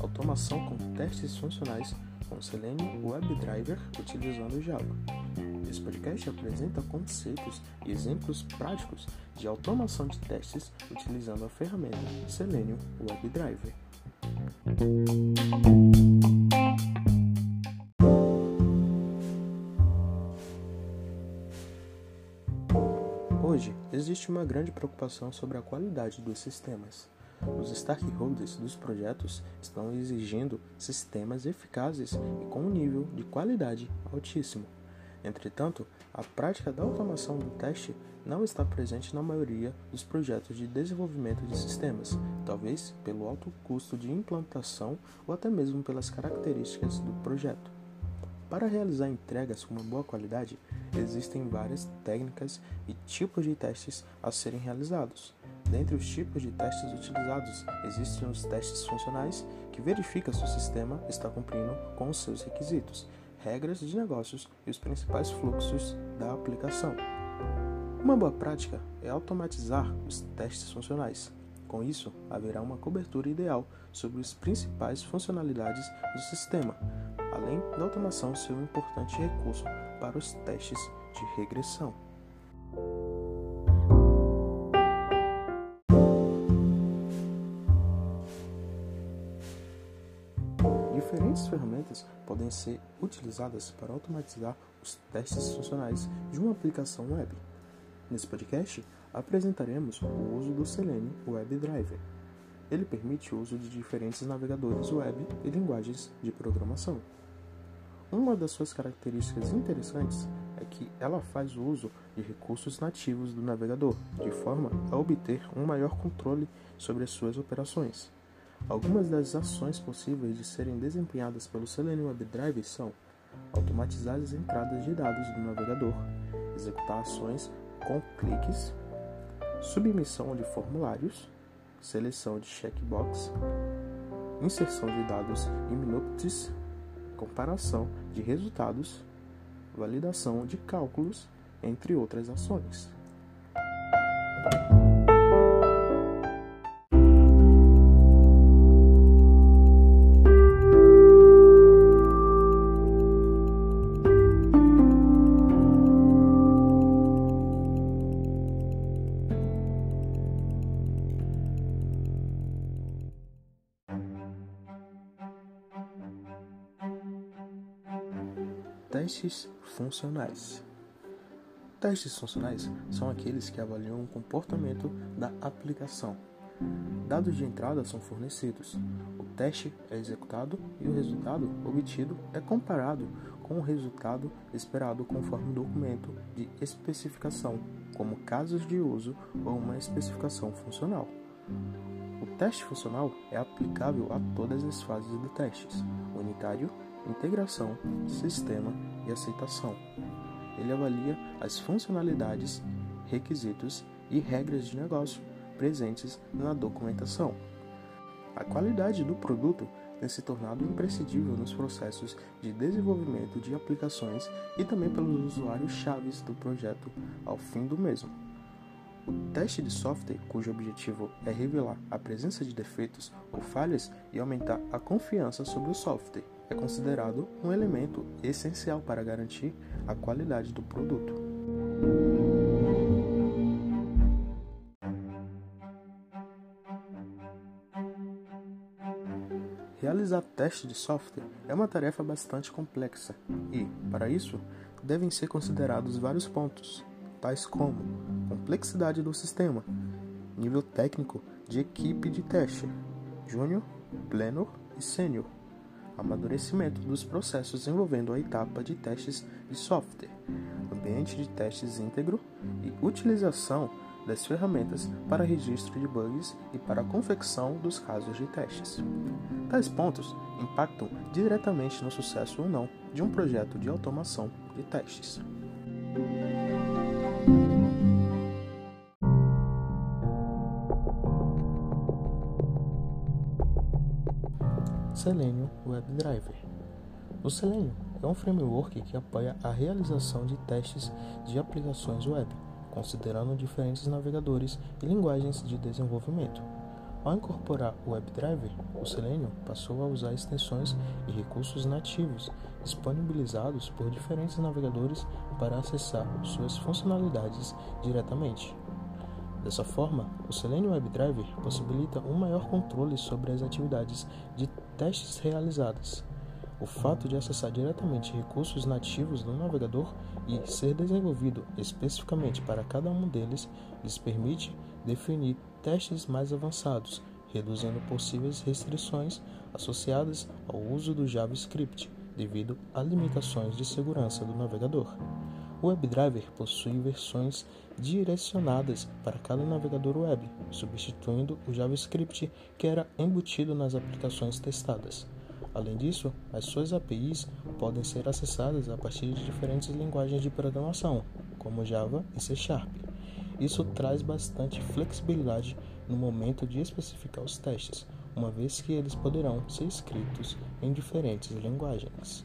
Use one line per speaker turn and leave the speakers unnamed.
Automação com testes funcionais com Selenium WebDriver utilizando Java. Esse podcast apresenta conceitos e exemplos práticos de automação de testes utilizando a ferramenta Selenium WebDriver. Hoje, existe uma grande preocupação sobre a qualidade dos sistemas. Os stakeholders dos projetos estão exigindo sistemas eficazes e com um nível de qualidade altíssimo. Entretanto, a prática da automação do teste não está presente na maioria dos projetos de desenvolvimento de sistemas, talvez pelo alto custo de implantação ou até mesmo pelas características do projeto. Para realizar entregas com uma boa qualidade, existem várias técnicas e tipos de testes a serem realizados. Dentre os tipos de testes utilizados, existem os testes funcionais, que verificam se o sistema está cumprindo com os seus requisitos, regras de negócios e os principais fluxos da aplicação. Uma boa prática é automatizar os testes funcionais. Com isso, haverá uma cobertura ideal sobre as principais funcionalidades do sistema, além da automação ser um importante recurso para os testes de regressão. Diferentes ferramentas podem ser utilizadas para automatizar os testes funcionais de uma aplicação web. Nesse podcast, apresentaremos o uso do Selenium WebDriver. Ele permite o uso de diferentes navegadores web e linguagens de programação. Uma das suas características interessantes é que ela faz uso de recursos nativos do navegador, de forma a obter um maior controle sobre as suas operações. Algumas das ações possíveis de serem desempenhadas pelo Selenium WebDriver são automatizar as entradas de dados do navegador, executar ações com cliques, submissão de formulários, seleção de checkbox, inserção de dados em Minutes, comparação de resultados, validação de cálculos, entre outras ações. Testes funcionais. Testes funcionais são aqueles que avaliam o comportamento da aplicação. Dados de entrada são fornecidos, o teste é executado e o resultado obtido é comparado com o resultado esperado conforme o documento de especificação, como casos de uso ou uma especificação funcional. O teste funcional é aplicável a todas as fases do testes, unitário, integração, sistema e aceitação. Ele avalia as funcionalidades, requisitos e regras de negócio presentes na documentação. A qualidade do produto tem se tornado imprescindível nos processos de desenvolvimento de aplicações e também pelos usuários chaves do projeto ao fim do mesmo. O teste de software, cujo objetivo é revelar a presença de defeitos ou falhas e aumentar a confiança sobre o software, é considerado um elemento essencial para garantir a qualidade do produto. Realizar teste de software é uma tarefa bastante complexa e, para isso, devem ser considerados vários pontos, tais como complexidade do sistema, nível técnico de equipe de teste, júnior, pleno e sênior, amadurecimento dos processos envolvendo a etapa de testes de software, ambiente de testes íntegro e utilização das ferramentas para registro de bugs e para a confecção dos casos de testes. Tais pontos impactam diretamente no sucesso ou não de um projeto de automação de testes. Selenium WebDriver. O Selenium é um framework que apoia a realização de testes de aplicações web considerando diferentes navegadores e linguagens de desenvolvimento. Ao incorporar o WebDriver, o Selenium passou a usar extensões e recursos nativos disponibilizados por diferentes navegadores para acessar suas funcionalidades diretamente. Dessa forma, o Selenium WebDriver possibilita um maior controle sobre as atividades de testes realizadas. O fato de acessar diretamente recursos nativos do navegador e ser desenvolvido especificamente para cada um deles lhes permite definir testes mais avançados, reduzindo possíveis restrições associadas ao uso do JavaScript devido a limitações de segurança do navegador. O WebDriver possui versões direcionadas para cada navegador web, substituindo o JavaScript que era embutido nas aplicações testadas. Além disso, as suas APIs podem ser acessadas a partir de diferentes linguagens de programação, como Java e C Sharp. Isso traz bastante flexibilidade no momento de especificar os testes, uma vez que eles poderão ser escritos em diferentes linguagens.